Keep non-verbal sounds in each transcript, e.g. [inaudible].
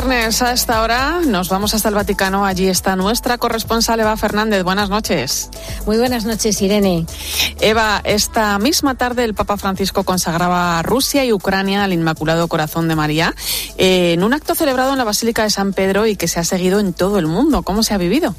Viernes a esta hora nos vamos hasta el Vaticano. Allí está nuestra corresponsal Eva Fernández. Buenas noches. Muy buenas noches, Irene. Eva, esta misma tarde el Papa Francisco consagraba Rusia y Ucrania al Inmaculado Corazón de María eh, en un acto celebrado en la Basílica de San Pedro y que se ha seguido en todo el mundo. ¿Cómo se ha vivido?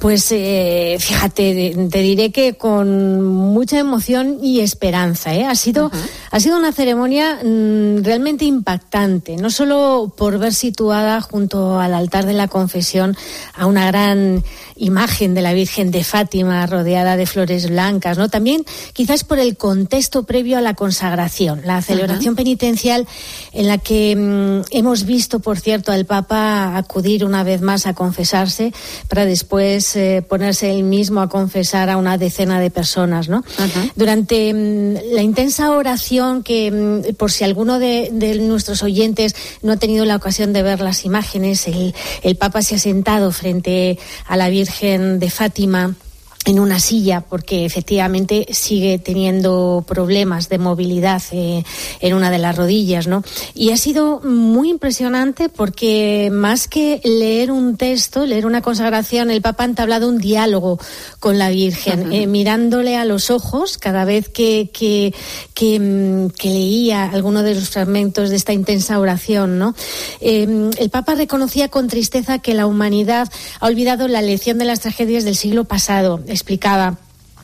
Pues eh, fíjate, te diré que con mucha emoción y esperanza. ¿eh? Ha, sido, ha sido una ceremonia mm, realmente impactante, no solo por ver situada junto al altar de la confesión a una gran imagen de la Virgen de Fátima rodeada de flores blancas, ¿no? También quizás por el contexto previo a la consagración, la celebración penitencial en la que mm, hemos visto, por cierto, al Papa acudir una vez más a confesarse para después eh, ponerse él mismo a confesar a una decena de personas, ¿no? Durante mm, la intensa oración que, mm, por si alguno de, de, nuestros oyentes no ha tenido la ocasión de ver las imágenes, el, el Papa se ha sentado frente a la Virgen Virgen de Fátima en una silla porque efectivamente sigue teniendo problemas de movilidad eh, en una de las rodillas, ¿no? Y ha sido muy impresionante porque más que leer un texto, leer una consagración, el Papa ha entablado un diálogo con la Virgen, eh, mirándole a los ojos cada vez que, que, que, mm, que, leía alguno de los fragmentos de esta intensa oración, ¿no? Eh, el Papa reconocía con tristeza que la humanidad ha olvidado la lección de las tragedias del siglo pasado explicaba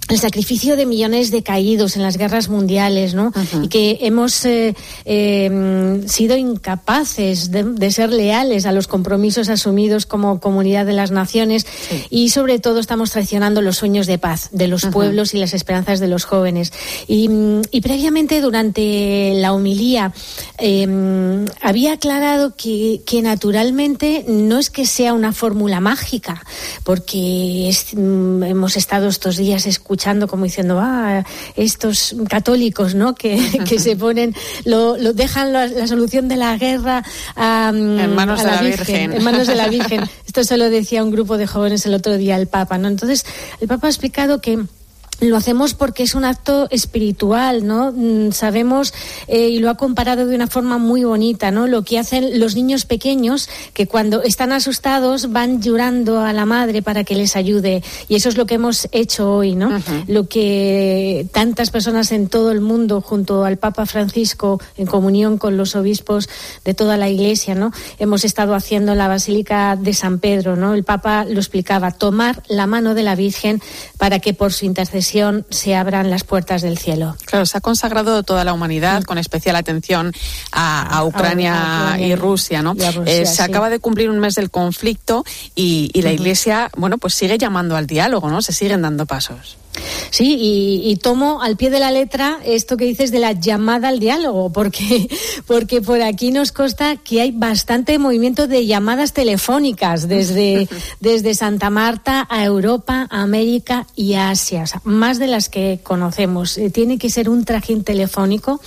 el sacrificio de millones de caídos en las guerras mundiales, ¿no? Y que hemos eh, eh, sido incapaces de, de, ser leales a los compromisos asumidos como comunidad de las naciones sí. y sobre todo estamos traicionando los sueños de paz de los pueblos y las esperanzas de los jóvenes. Y, y previamente durante la homilía eh, había aclarado que, que, naturalmente no es que sea una fórmula mágica, porque es, mm, hemos estado estos días escuchando escuchando como diciendo, ah, estos católicos, ¿no? Que, [laughs] que se ponen, lo, lo dejan la, la, solución de la guerra a, en manos a la, de la Virgen, Virgen, en manos de la Virgen. [laughs] Esto se lo decía un grupo de jóvenes el otro día al Papa, ¿no? Entonces, el Papa ha explicado que lo hacemos porque es un acto espiritual, ¿no? Mm, sabemos, eh, y lo ha comparado de una forma muy bonita, ¿no? Lo que hacen los niños pequeños, que cuando están asustados van llorando a la madre para que les ayude. Y eso es lo que hemos hecho hoy, ¿no? Uh -huh. Lo que tantas personas en todo el mundo, junto al Papa Francisco, en comunión con los obispos de toda la Iglesia, ¿no? Hemos estado haciendo en la Basílica de San Pedro, ¿no? El Papa lo explicaba, tomar la mano de la Virgen para que por su intercesión se abran las puertas del cielo. Claro, se ha consagrado toda la humanidad sí. con especial atención a, a, Ucrania, a, Ucrania, y Rusia, ¿no? Rusia, eh, se sí. acaba de cumplir un mes del conflicto y, y la uh -huh. Iglesia, bueno, pues sigue llamando al diálogo, ¿no? Se siguen dando pasos. Sí, y, y, tomo al pie de la letra esto que dices de la llamada al diálogo, porque, [laughs] porque por aquí nos consta que hay bastante movimiento de llamadas telefónicas desde, [laughs] desde Santa Marta a Europa, a América y a Asia, o sea, más de las que conocemos. Eh, tiene que ser un trajín telefónico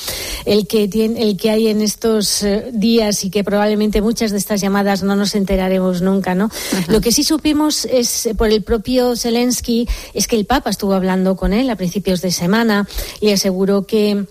el que, tiene, el que hay en estos eh, días y que probablemente muchas de estas llamadas no nos enteraremos nunca, ¿no? Lo que sí supimos es, por el propio Zelensky, es que el Papa estuvo hablando con él a principios de semana. Y aseguró que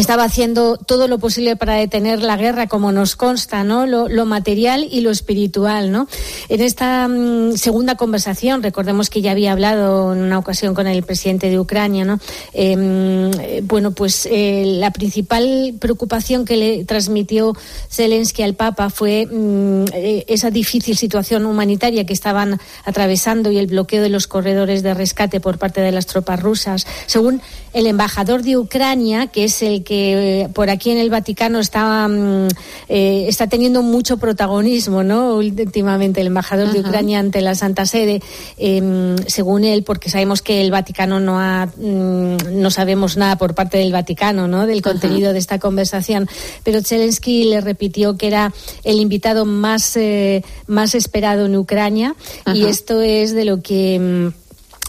estaba haciendo todo lo posible para detener la guerra, como nos consta, ¿no? Lo, material y lo espiritual, ¿no? En esta mmm, segunda conversación, recordemos que ya había hablado en una ocasión con el presidente de Ucrania, ¿no? Eh, bueno, pues eh, la principal preocupación que le transmitió Zelensky al Papa fue mmm, esa difícil situación humanitaria que estaban atravesando y el bloqueo de los corredores de rescate por parte de las tropas rusas. Según el embajador de Ucrania, que es el que eh, por aquí en el Vaticano está, mm, eh, está teniendo mucho protagonismo, ¿no? Últimamente el embajador de Ucrania ante la Santa Sede, eh, según él, porque sabemos que el Vaticano no ha, mm, no sabemos nada por parte del Vaticano, ¿no? Del contenido de esta conversación, pero Zelensky le repitió que era el invitado más, eh, más esperado en Ucrania y esto es de lo que mm,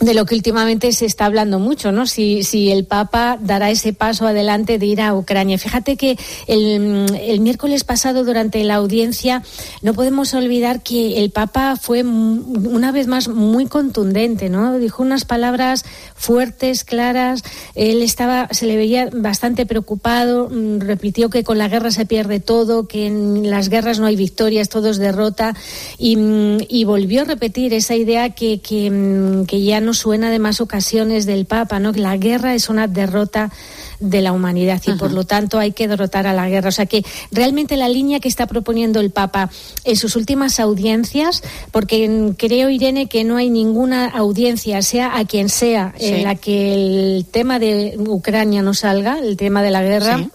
de lo que últimamente se está hablando mucho, ¿no? Si, si el Papa dará ese paso adelante de ir a Ucrania. Fíjate que el, miércoles pasado, durante la audiencia, no podemos olvidar que el Papa fue una vez más muy contundente, ¿no? Dijo unas palabras fuertes, claras. Él estaba, se le veía bastante preocupado. Mm, repitió que con la guerra se pierde todo, que en las guerras no hay victorias, todo es derrota. Y, mm, volvió a repetir esa idea que, mm, que ya no suena de más ocasiones del Papa, ¿no? Que la guerra es una derrota de la humanidad y por lo tanto hay que derrotar a la guerra. O sea que realmente la línea que está proponiendo el Papa en sus últimas audiencias, porque creo, Irene, que no hay ninguna audiencia, sea a quien sea, en la que el tema de Ucrania no salga, el tema de la guerra.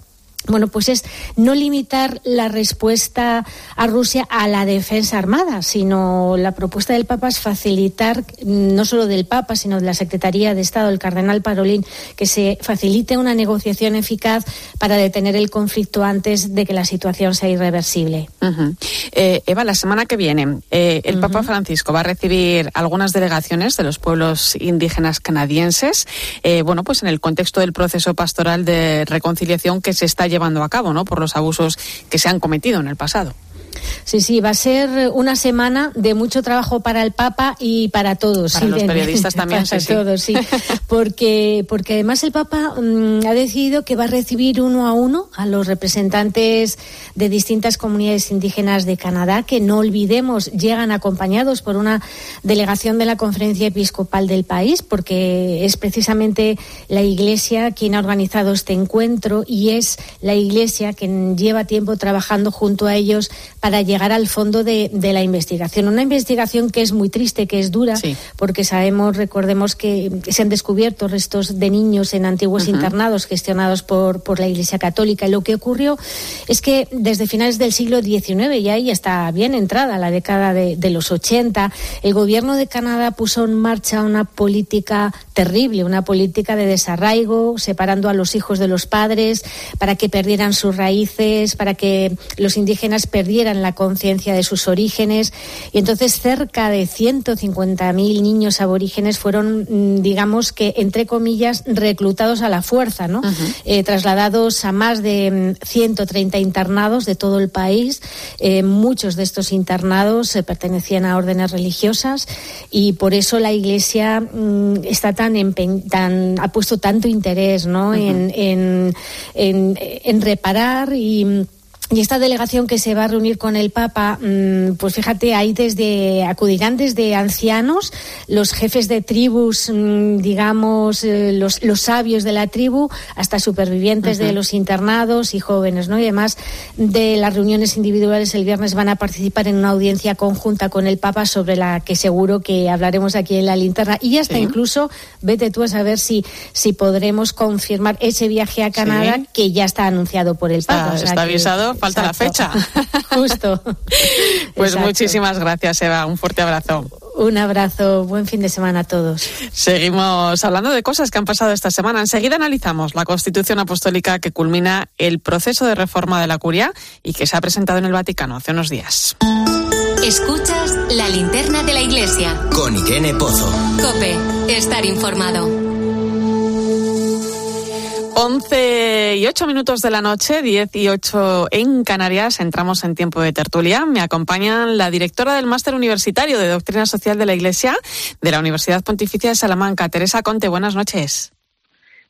Bueno, pues es no limitar la respuesta a Rusia a la defensa armada, sino la propuesta del Papa es facilitar, no solo del Papa, sino de la Secretaría de Estado, el cardenal Parolín, que se facilite una negociación eficaz para detener el conflicto antes de que la situación sea irreversible. Eh, Eva, la semana que viene, eh, el Papa Francisco va a recibir algunas delegaciones de los pueblos indígenas canadienses, eh, bueno, pues en el contexto del proceso pastoral de reconciliación que se está llevando llevando a cabo, ¿no? Por los abusos que se han cometido en el pasado. Sí, sí, va a ser una semana de mucho trabajo para el Papa y para todos. Para los periodistas [laughs] también. para todos, sí. [laughs] Porque, porque además el Papa mm, ha decidido que va a recibir uno a uno a los representantes de distintas comunidades indígenas de Canadá, que no olvidemos llegan acompañados por una delegación de la Conferencia Episcopal del país, porque es precisamente la Iglesia quien ha organizado este encuentro y es la Iglesia quien lleva tiempo trabajando junto a ellos para llegar al fondo de, la investigación. Una investigación que es muy triste, que es dura, porque sabemos, recordemos que se han descubierto restos de niños en antiguos internados gestionados por, por la Iglesia Católica. Y lo que ocurrió es que desde finales del siglo XIX, y ahí está bien entrada la década de, de los 80, el gobierno de Canadá puso en marcha una política terrible, una política de desarraigo, separando a los hijos de los padres, para que perdieran sus raíces, para que los indígenas perdieran la conciencia de sus orígenes. Y entonces cerca de 150.000 niños aborígenes fueron, mm, digamos que, entre comillas, reclutados a la fuerza, ¿no? Eh, trasladados a más de 130 mm, internados de todo el país. Eh, muchos de estos internados eh, pertenecían a órdenes religiosas y por eso la Iglesia mm, está tan, tan ha puesto tanto interés, ¿no? en, en, en reparar y y esta delegación que se va a reunir con el Papa, mm, pues fíjate, ahí desde acudirán desde ancianos, los jefes de tribus, mm, digamos, eh, los, los, sabios de la tribu, hasta supervivientes de los internados y jóvenes, ¿no? Y además de las reuniones individuales el viernes van a participar en una audiencia conjunta con el Papa sobre la que seguro que hablaremos aquí en la linterna. Y hasta incluso, vete tú a saber si, si podremos confirmar ese viaje a Canadá que ya está anunciado por el Papa. está avisado falta la fecha. [laughs] Justo. pues muchísimas gracias, Eva. Un fuerte abrazo. Un abrazo, buen fin de semana a todos. Seguimos hablando de cosas que han pasado esta semana. Enseguida analizamos la Constitución Apostólica que culmina el proceso de reforma de la curia y que se ha presentado en el Vaticano hace unos días. Escuchas la linterna de la iglesia. Con Irene Pozo. Cope, estar informado. 11 y 8 minutos de la noche, 10 y 8 en Canarias. Entramos en tiempo de tertulia. Me acompañan la directora del Máster Universitario de Doctrina Social de la Iglesia de la Universidad Pontificia de Salamanca, Teresa Conte. Buenas noches.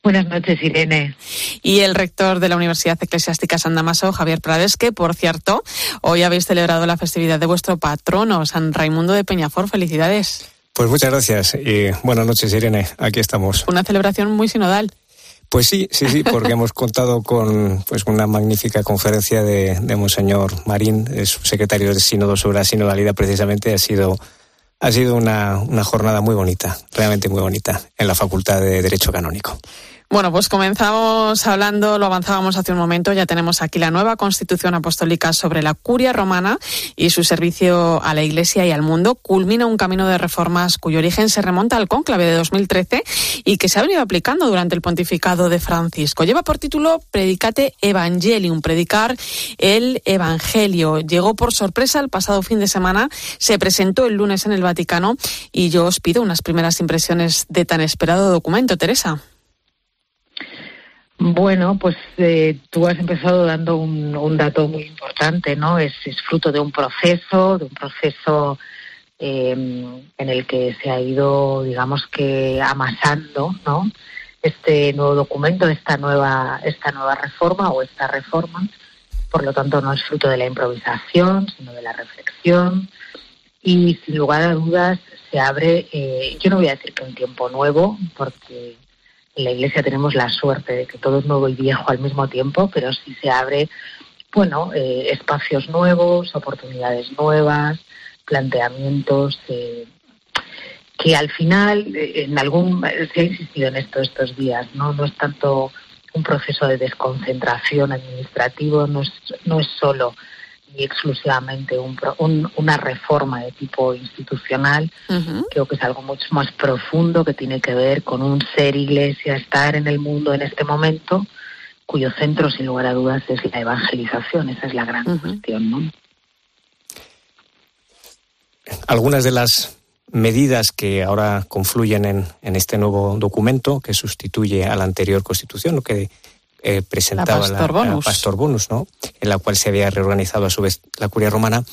Buenas noches, Irene. Y el rector de la Universidad Eclesiástica San Damaso, Javier Prades, que, por cierto, hoy habéis celebrado la festividad de vuestro patrono, San Raimundo de Peñafort. Felicidades. Pues muchas gracias y buenas noches, Irene. Aquí estamos. Una celebración muy sinodal. Pues sí, sí, sí, porque [laughs] hemos contado con pues una magnífica conferencia de, de Monseñor Marín, es secretario del Sínodo sobre la sinodalidad precisamente, ha sido ha sido una, una jornada muy bonita, realmente muy bonita, en la Facultad de Derecho Canónico. Bueno, pues comenzamos hablando, lo avanzábamos hace un momento, ya tenemos aquí la nueva Constitución Apostólica sobre la curia romana y su servicio a la Iglesia y al mundo. Culmina un camino de reformas cuyo origen se remonta al cónclave de 2013 y que se ha venido aplicando durante el pontificado de Francisco. Lleva por título Predicate Evangelium, predicar el Evangelio. Llegó por sorpresa el pasado fin de semana, se presentó el lunes en el Vaticano y yo os pido unas primeras impresiones de tan esperado documento, Teresa. Bueno, pues eh, tú has empezado dando un, dato muy importante, ¿no? Es, fruto de un proceso, de un proceso em, en el que se ha ido, digamos que, amasando, ¿no? Este nuevo documento, esta nueva, esta nueva reforma o esta reforma. Por lo tanto, no es fruto de la improvisación, sino de la reflexión. Y sin lugar a dudas, se abre, eh, yo no voy a decir que un tiempo nuevo, porque en la Iglesia tenemos la suerte de que todo es nuevo y viejo al mismo tiempo, pero sí se abre, bueno, eh, espacios nuevos, oportunidades nuevas, planteamientos eh, que al final, eh, en algún, se ha insistido en esto estos días, no, no es tanto un proceso de desconcentración administrativo, no es, no es solo y exclusivamente un, una reforma de tipo institucional. Creo que es algo mucho más profundo que tiene que ver con un ser iglesia, estar en el mundo en este momento, cuyo centro, sin lugar a dudas, es la evangelización. Esa es la gran cuestión, ¿no? Algunas de las medidas que ahora confluyen en, en, este nuevo documento que sustituye a la anterior constitución, lo que eh, presentaba la Pastor, Bonus. ¿no? en la cual se había reorganizado a su vez la curia romana,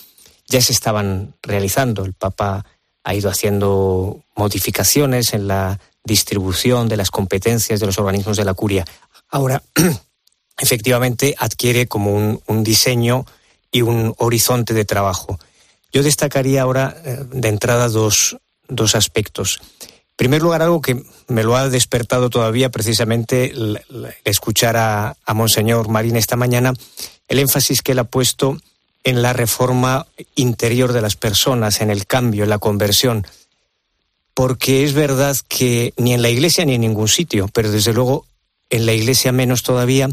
ya se estaban realizando. El Papa ha ido haciendo modificaciones en la distribución de las competencias de los organismos de la curia. Ahora, [clears throat] efectivamente, adquiere como un, un diseño y un horizonte de trabajo. Yo destacaría ahora eh, de entrada dos, dos aspectos. Primer lugar, algo que me lo ha despertado todavía precisamente escuchar a, Monseñor Marín esta mañana, el énfasis que él ha puesto en la reforma interior de las personas, en el cambio, en la conversión. Porque es verdad que ni en la iglesia ni en ningún sitio, pero desde luego en la iglesia menos todavía,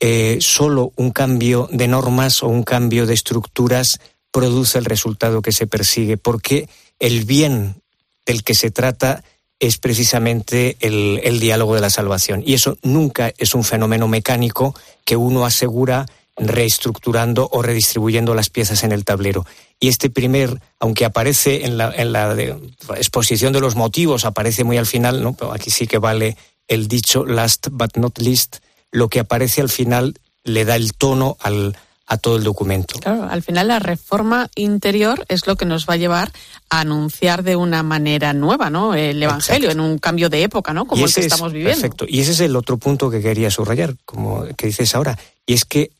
eh, solo un cambio de normas o un cambio de estructuras produce el resultado que se persigue, porque el bien del que se trata es precisamente el, diálogo de la salvación. Y eso nunca es un fenómeno mecánico que uno asegura reestructurando o redistribuyendo las piezas en el tablero. Y este primer, aunque aparece en la, en la exposición de los motivos, aparece muy al final, ¿no? Pero aquí sí que vale el dicho last but not least, lo que aparece al final le da el tono al, a todo el documento. Claro, al final la reforma interior es lo que nos va a llevar a anunciar de una manera nueva, ¿no? El Evangelio en un cambio de época, ¿no? Como el que estamos viviendo. Perfecto. Y ese es el otro punto que quería subrayar, como que dices ahora, y es que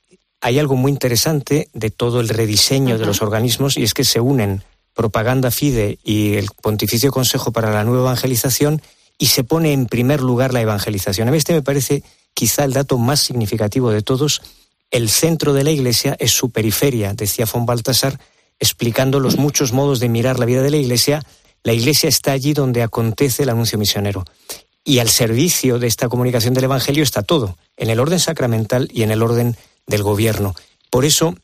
hay algo muy interesante de todo el rediseño de los organismos y es que se unen propaganda fide y el Pontificio Consejo para la Nueva Evangelización y se pone en primer lugar la evangelización. A mí este me parece quizá el dato más significativo de todos el centro de la Iglesia es su periferia, decía von Baltasar, explicando los muchos modos de mirar la vida de la Iglesia. La Iglesia está allí donde acontece el anuncio misionero. Y al servicio de esta comunicación del Evangelio está todo, en el orden sacramental y en el orden del gobierno. Por eso,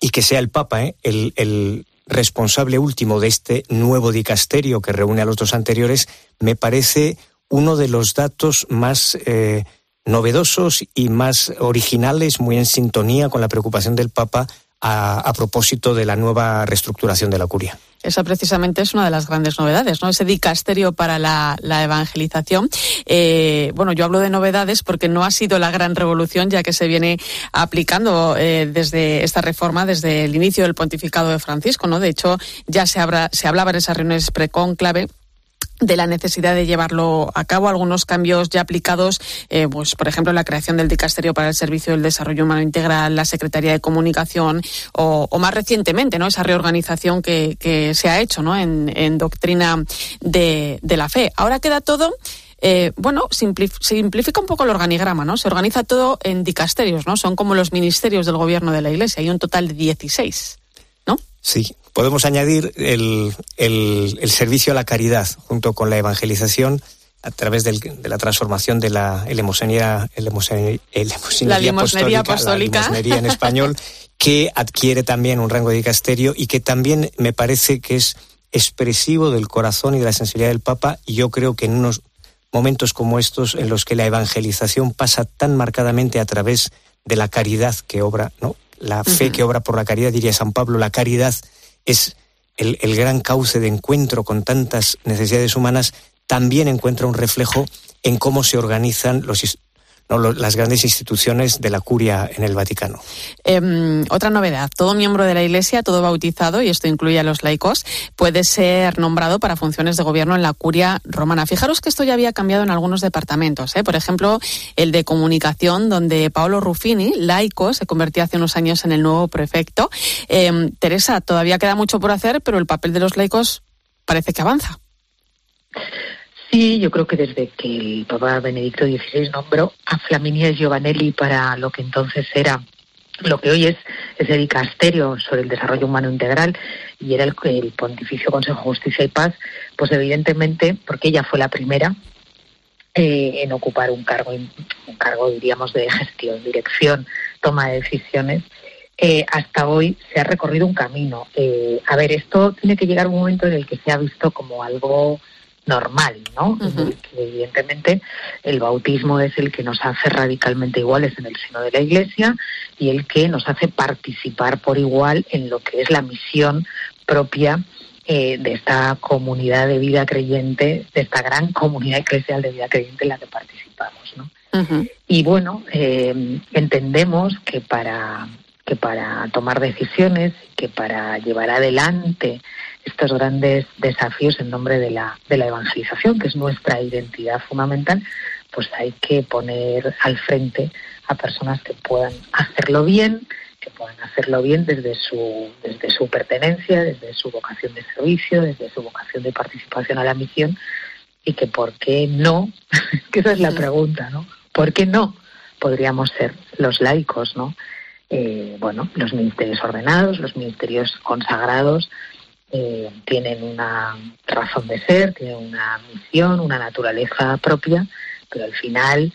y que sea el Papa ¿eh? el, responsable último de este nuevo dicasterio que reúne a los dos anteriores, me parece uno de los datos más eh, novedosos y más originales, muy en sintonía con la preocupación del Papa a, propósito de la nueva reestructuración de la curia. Esa precisamente es una de las grandes novedades, ¿no? Ese dicasterio para la, evangelización. Eh, bueno, yo hablo de novedades porque no ha sido la gran revolución, ya que se viene aplicando eh, desde esta reforma, desde el inicio del pontificado de Francisco, ¿no? De hecho, ya se, se hablaba en esas reuniones precónclave de la necesidad de llevarlo a cabo, algunos cambios ya aplicados, eh, pues por ejemplo la creación del dicasterio para el servicio del desarrollo humano integral, la Secretaría de Comunicación o, más recientemente, ¿no? Esa reorganización que, se ha hecho, ¿no? En, doctrina de, la fe. Ahora queda todo. Eh, bueno, simplifica un poco el organigrama, ¿no? Se organiza todo en dicasterios, ¿no? Son como los ministerios del gobierno de la Iglesia. Hay un total de 16, ¿no? Sí, podemos añadir el, el, servicio a la caridad junto con la evangelización a través de la transformación de la elemosería, apostólica, en español, [laughs] que adquiere también un rango de dicasterio y que también me parece que es expresivo del corazón y de la sensibilidad del Papa. Y yo creo que en unos momentos como estos, en los que la evangelización pasa tan marcadamente a través de la caridad que obra, ¿no? La fe que obra por la caridad, diría San Pablo, la caridad es el, el gran cauce de encuentro con tantas necesidades humanas, también encuentra un reflejo en cómo se organizan los, las grandes instituciones de la curia en el Vaticano. Em, otra novedad, todo miembro de la Iglesia, todo bautizado, y esto incluye a los laicos, puede ser nombrado para funciones de gobierno en la curia romana. Fijaros que esto ya había cambiado en algunos departamentos, ¿eh? por ejemplo, el de comunicación, donde Paolo Ruffini, laico, se convertía hace unos años en el nuevo prefecto. Em, Teresa, todavía queda mucho por hacer, pero el papel de los laicos parece que avanza. Sí, yo creo que desde que el Papa Benedicto XVI nombró a Flaminia Giovanelli para lo que entonces era lo que hoy es ese dicasterio sobre el desarrollo humano integral y era el, el Pontificio Consejo Justicia y Paz, pues evidentemente, porque ella fue la primera eh, en ocupar un cargo, un cargo diríamos de gestión, dirección, toma de decisiones, eh, hasta hoy se ha recorrido un camino. Eh, a ver, esto tiene que llegar un momento en el que se ha visto como algo normal, ¿no? evidentemente el bautismo es el que nos hace radicalmente iguales en el seno de la Iglesia y el que nos hace participar por igual en lo que es la misión propia eh, de esta comunidad de vida creyente, de esta gran comunidad eclesial de vida creyente en la que participamos, ¿no? Y bueno, eh, entendemos que para que para tomar decisiones, que para llevar adelante estos grandes desafíos en nombre de la, de la evangelización, que es nuestra identidad fundamental, pues hay que poner al frente a personas que puedan hacerlo bien, que puedan hacerlo bien desde su, desde su pertenencia, desde su vocación de servicio, desde su vocación de participación a la misión, y que por qué no, [laughs] que esa es la pregunta, ¿no? ¿Por qué no podríamos ser los laicos, ¿no? Eh, bueno, los ministerios ordenados, los ministerios consagrados, eh, tienen una razón de ser, tienen una misión, una naturaleza propia, pero al final,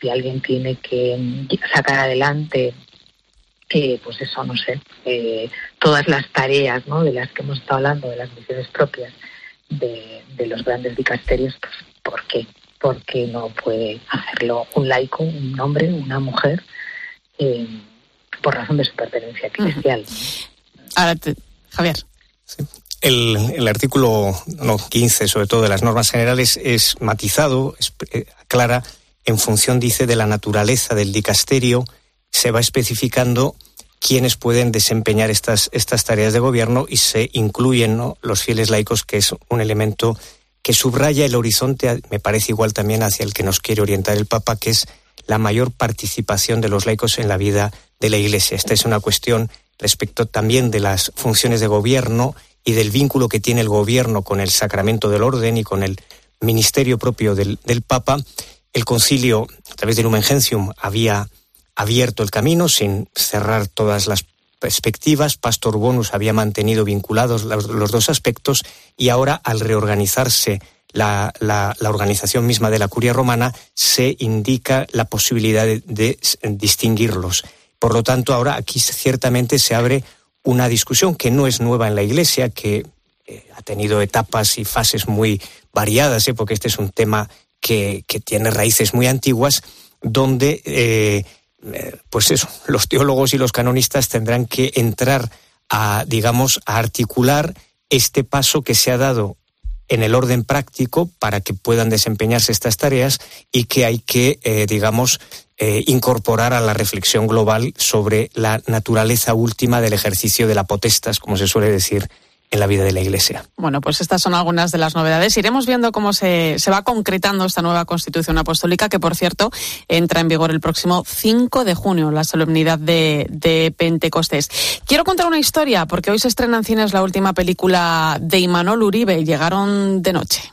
si alguien tiene que sacar adelante, eh, pues eso, no sé, eh, todas las tareas ¿no? de las que hemos estado hablando, de las misiones propias de, los grandes dicasterios, pues ¿por qué? Porque no puede hacerlo un laico, un hombre, una mujer, por razón de su pertenencia eclesial. Ahora, Javier. El, artículo 15, sobre todo de las normas generales, es matizado, es, eh, aclara, en función, dice, de la naturaleza del dicasterio, se va especificando quiénes pueden desempeñar estas, estas tareas de gobierno y se incluyen los fieles laicos, que es un elemento que subraya el horizonte, me parece igual también hacia el que nos quiere orientar el Papa, que es la mayor participación de los laicos en la vida de la Iglesia. Esta es una cuestión respecto también de las funciones de gobierno y del vínculo que tiene el gobierno con el sacramento del orden y con el ministerio propio del, Papa, el concilio, a través del Lumen Gentium, había abierto el camino sin cerrar todas las perspectivas. Pastor Bonus había mantenido vinculados los, dos aspectos y ahora, al reorganizarse la, organización misma de la curia romana, se indica la posibilidad de distinguirlos. Por lo tanto, ahora aquí ciertamente se abre una discusión que no es nueva en la Iglesia, que eh, ha tenido etapas y fases muy variadas, ¿eh? porque este es un tema que, tiene raíces muy antiguas, donde, eh, pues eso, los teólogos y los canonistas tendrán que entrar a, digamos, a articular este paso que se ha dado en el orden práctico para que puedan desempeñarse estas tareas y que hay que, digamos, eh, incorporar a la reflexión global sobre la naturaleza última del ejercicio de la potestas, como se suele decir en la vida de la Iglesia. Bueno, pues estas son algunas de las novedades. Iremos viendo cómo se, se, va concretando esta nueva Constitución Apostólica, que por cierto entra en vigor el próximo 5 de junio, la solemnidad de, de Pentecostés. Quiero contar una historia, porque hoy se estrena en cines la última película de Imanol Uribe, Llegaron de noche.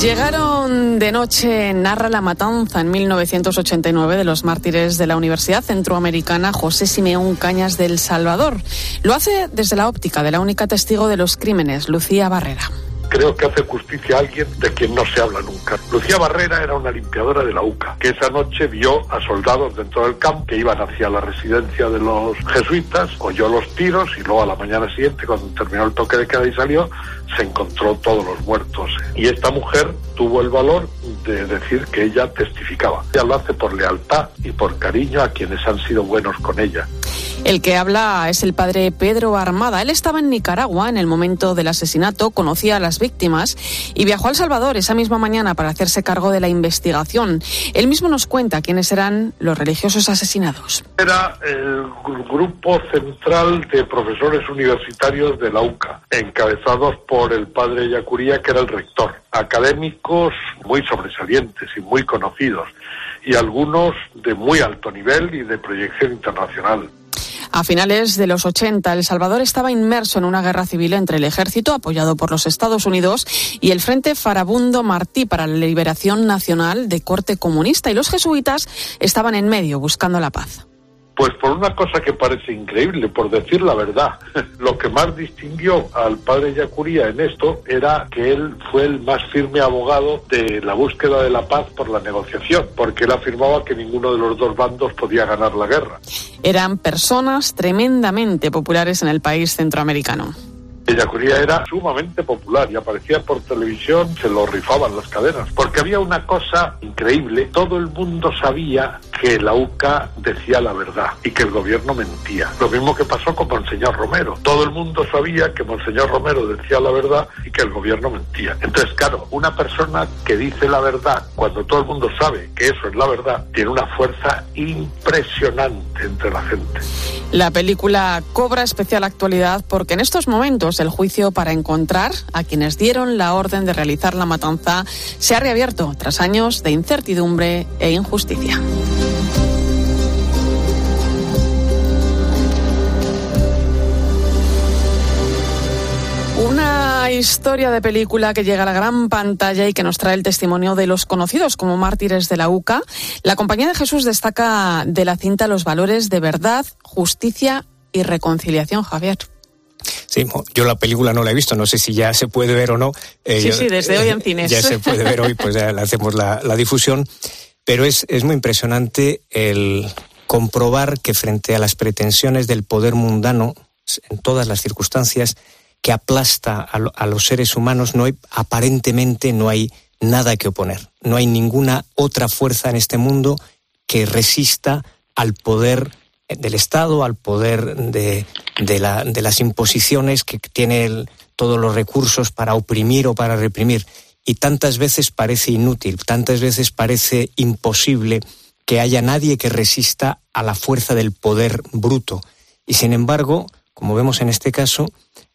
Llegaron de noche, narra la matanza en 1989 de los mártires de la Universidad Centroamericana José Simeón Cañas del Salvador. Lo hace desde la óptica de la única testigo de los crímenes, Lucía Barrera creo que hace justicia a alguien de quien no se habla nunca. Lucía Barrera era una limpiadora de la UCA, que esa noche vio a soldados dentro del campo que iban hacia la residencia de los jesuitas, oyó los tiros y luego a la mañana siguiente, cuando terminó el toque de queda y salió, se encontró todos los muertos. Y esta mujer tuvo el valor de decir que ella testificaba. Ella lo hace por lealtad y por cariño a quienes han sido buenos con ella. El que habla es el padre Pedro Armada. Él estaba en Nicaragua en el momento del asesinato, conocía a las víctimas y viajó a El Salvador esa misma mañana para hacerse cargo de la investigación. Él mismo nos cuenta quiénes eran los religiosos asesinados. Era el grupo central de profesores universitarios de la UCA, encabezados por el padre Yacuría, que era el rector. Académicos muy sobresalientes y muy conocidos, y algunos de muy alto nivel y de proyección internacional. A finales de los 80, El Salvador estaba inmerso en una guerra civil entre el ejército, apoyado por los Estados Unidos, y el Frente Farabundo Martí para la Liberación Nacional de corte comunista, y los jesuitas estaban en medio buscando la paz. Pues por una cosa que parece increíble, por decir la verdad. [laughs] Lo que más distinguió al padre Yacuría en esto era que él fue el más firme abogado de la búsqueda de la paz por la negociación, porque él afirmaba que ninguno de los dos bandos podía ganar la guerra. Eran personas tremendamente populares en el país centroamericano. Yacuría era sumamente popular y aparecía por televisión, se lo rifaban las cadenas, porque había una cosa increíble, todo el mundo sabía que la UCA decía la verdad y que el gobierno mentía. Lo mismo que pasó con Monseñor Romero. Todo el mundo sabía que Monseñor Romero decía la verdad y que el gobierno mentía. Entonces, claro, una persona que dice la verdad cuando todo el mundo sabe que eso es la verdad, tiene una fuerza impresionante entre la gente. La película cobra especial actualidad porque en estos momentos el juicio para encontrar a quienes dieron la orden de realizar la matanza se ha reabierto tras años de incertidumbre e injusticia. Una historia de película que llega a la gran pantalla y que nos trae el testimonio de los conocidos como mártires de la UCA. La Compañía de Jesús destaca de la cinta los valores de verdad, justicia y reconciliación, Javier. Sí, yo la película no la he visto, no sé si ya se puede ver o no. Eh, sí, sí, desde hoy en cines. Ya se puede ver hoy, pues ya le hacemos la, difusión. Pero es, es muy impresionante el comprobar que frente a las pretensiones del poder mundano, en todas las circunstancias, que aplasta a, los seres humanos, no hay, aparentemente no hay nada que oponer. No hay ninguna otra fuerza en este mundo que resista al poder del Estado, al poder de, las imposiciones que tiene todos los recursos para oprimir o para reprimir. Y tantas veces parece inútil, tantas veces parece imposible que haya nadie que resista a la fuerza del poder bruto. Y sin embargo, como vemos en este caso,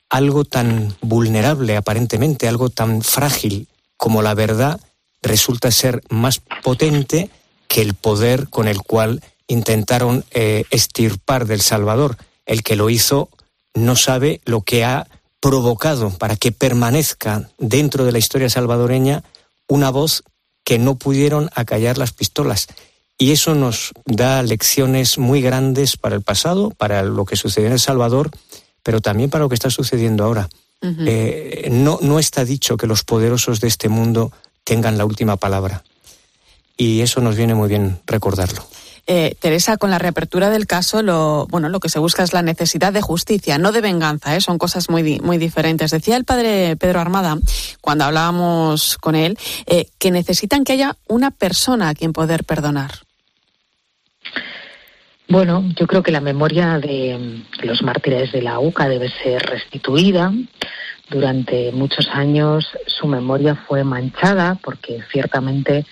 algo tan vulnerable aparentemente, algo tan frágil como la verdad, resulta ser más potente que el poder con el cual intentaron eh, estirpar del Salvador. El que lo hizo no sabe lo que ha provocado para que permanezca dentro de la historia salvadoreña una voz que no pudieron acallar las pistolas. Y eso nos da lecciones muy grandes para el pasado, para lo que sucedió en El Salvador pero también para lo que está sucediendo ahora. Eh, no, no está dicho que los poderosos de este mundo tengan la última palabra. Y eso nos viene muy bien recordarlo. Eh, Teresa, con la reapertura del caso, lo, bueno, lo que se busca es la necesidad de justicia, no de venganza, ¿eh? son cosas muy, muy diferentes. Decía el padre Pedro Armada, cuando hablábamos con él, que necesitan que haya una persona a quien poder perdonar. Bueno, yo creo que la memoria de los mártires de la UCA debe ser restituida. Durante muchos años su memoria fue manchada porque ciertamente eh,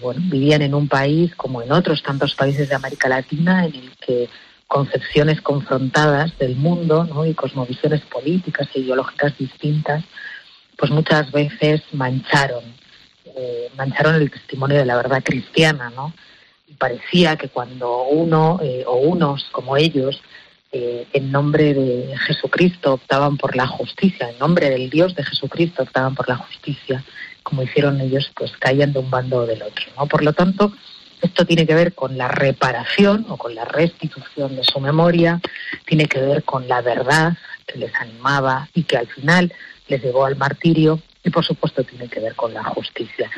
bueno, vivían en un país como en otros tantos países de América Latina en el que concepciones confrontadas del mundo y cosmovisiones políticas e ideológicas distintas, pues muchas veces mancharon, eh, mancharon el testimonio de la verdad cristiana, ¿no? parecía que cuando uno eh, o unos como ellos, eh, en nombre de Jesucristo, optaban por la justicia, en nombre del Dios de Jesucristo, optaban por la justicia, como hicieron ellos, pues caían de un bando o del otro. ¿no? Por lo tanto, esto tiene que ver con la reparación o con la restitución de su memoria, tiene que ver con la verdad que les animaba y que al final les llevó al martirio y por supuesto tiene que ver con la justicia.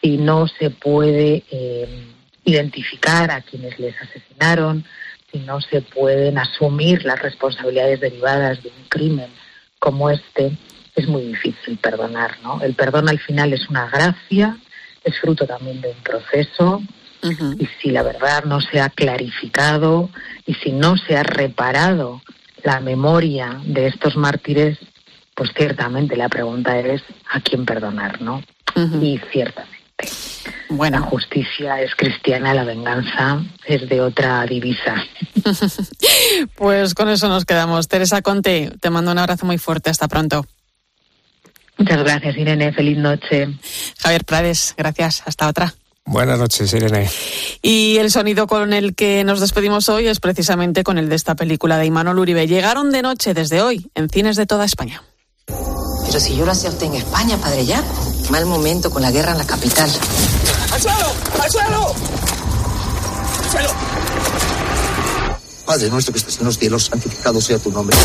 Si no se puede eh, identificar a quienes les asesinaron, si no se pueden asumir las responsabilidades derivadas de un crimen como este, es muy difícil perdonar, ¿no? El perdón al final es una gracia, es fruto también de un proceso, y si la verdad no se ha clarificado y si no se ha reparado la memoria de estos mártires, pues ciertamente la pregunta es a quién perdonar, ¿no? Y ciertamente. Bueno. La justicia es cristiana, la venganza es de otra divisa. [laughs] pues con eso nos quedamos. Teresa Conte, te mando un abrazo muy fuerte. Hasta pronto. Muchas gracias, Irene. Feliz noche. Javier Prades, gracias. Hasta otra. Buenas noches, Irene. Y el sonido con el que nos despedimos hoy es precisamente con el de esta película de Imanol Uribe. Llegaron de noche desde hoy en cines de toda España. Pero si yo lo acerté en España, padre ya. Mal momento con la guerra en la capital. ¡Al suelo! ¡Al suelo! ¡Al suelo! Padre nuestro que estás en los cielos, santificado sea tu nombre.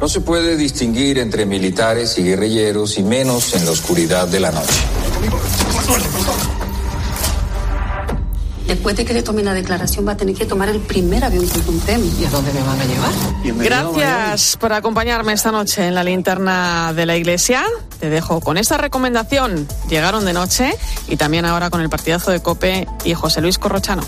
No se puede distinguir entre militares y guerrilleros y menos en la oscuridad de la noche. Después de que le tome la declaración va a tener que tomar el primer avión que encontremos. ¿Y a dónde me van a llevar? Gracias por acompañarme esta noche en la linterna de la iglesia. Te dejo con esta recomendación. Llegaron de noche y también ahora con el partidazo de Cope y José Luis Corrochano.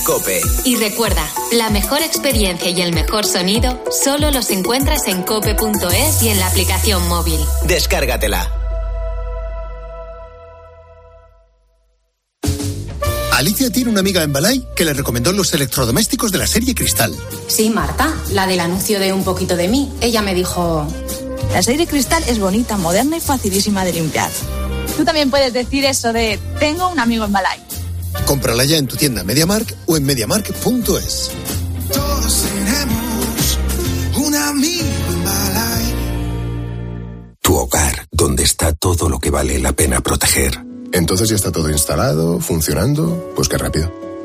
Escuchas Cope. Y recuerda, la mejor experiencia y el mejor sonido solo los encuentras en cope.es y en la aplicación móvil. Descárgatela. Alicia tiene una amiga en Balay que le recomendó los electrodomésticos de la serie Cristal. Sí, Marta, la del anuncio de Un poquito de mí. Ella me dijo... La serie Cristal es bonita, moderna y facilísima de limpiar. Tú también puedes decir eso de tengo un amigo en Balay. Cómprala ya en tu tienda MediaMark o en mediamark.es. Todos tenemos un amigo Tu hogar, donde está todo lo que vale la pena proteger. Entonces ya está todo instalado, funcionando. Pues qué rápido.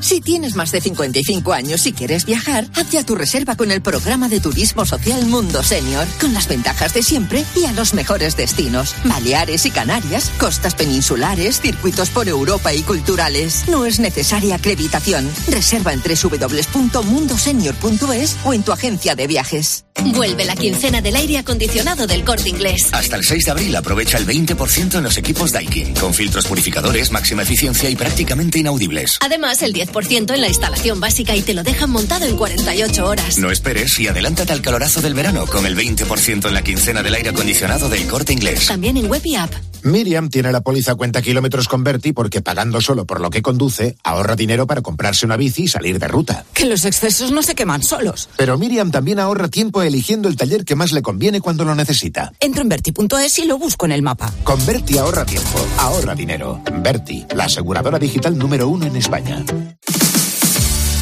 Si tienes más de 55 años y quieres viajar, haz ya tu reserva con el programa de turismo social Mundo Senior, con las ventajas de siempre y a los mejores destinos. Baleares y Canarias, costas peninsulares, circuitos por Europa y culturales. No es necesaria acreditación. Reserva en www.mundosenior.es o en tu agencia de viajes. Vuelve la quincena del aire acondicionado del corte inglés. Hasta el 6 de abril aprovecha el 20% en los equipos Daikin, con filtros purificadores, máxima eficiencia y prácticamente inaudibles. Además, el 10% en la instalación básica y te lo dejan montado en 48 horas. No esperes y adelántate al calorazo del verano con el 20% en la quincena del aire acondicionado del corte inglés. También en web y app. Miriam tiene la póliza cuenta kilómetros con Berti porque pagando solo por lo que conduce, ahorra dinero para comprarse una bici y salir de ruta. Que los excesos no se queman solos. Pero Miriam también ahorra tiempo eligiendo el taller que más le conviene cuando lo necesita. Entro en Berti.es y lo busco en el mapa. Con Berti ahorra tiempo, ahorra dinero. Berti, la aseguradora digital número uno en España.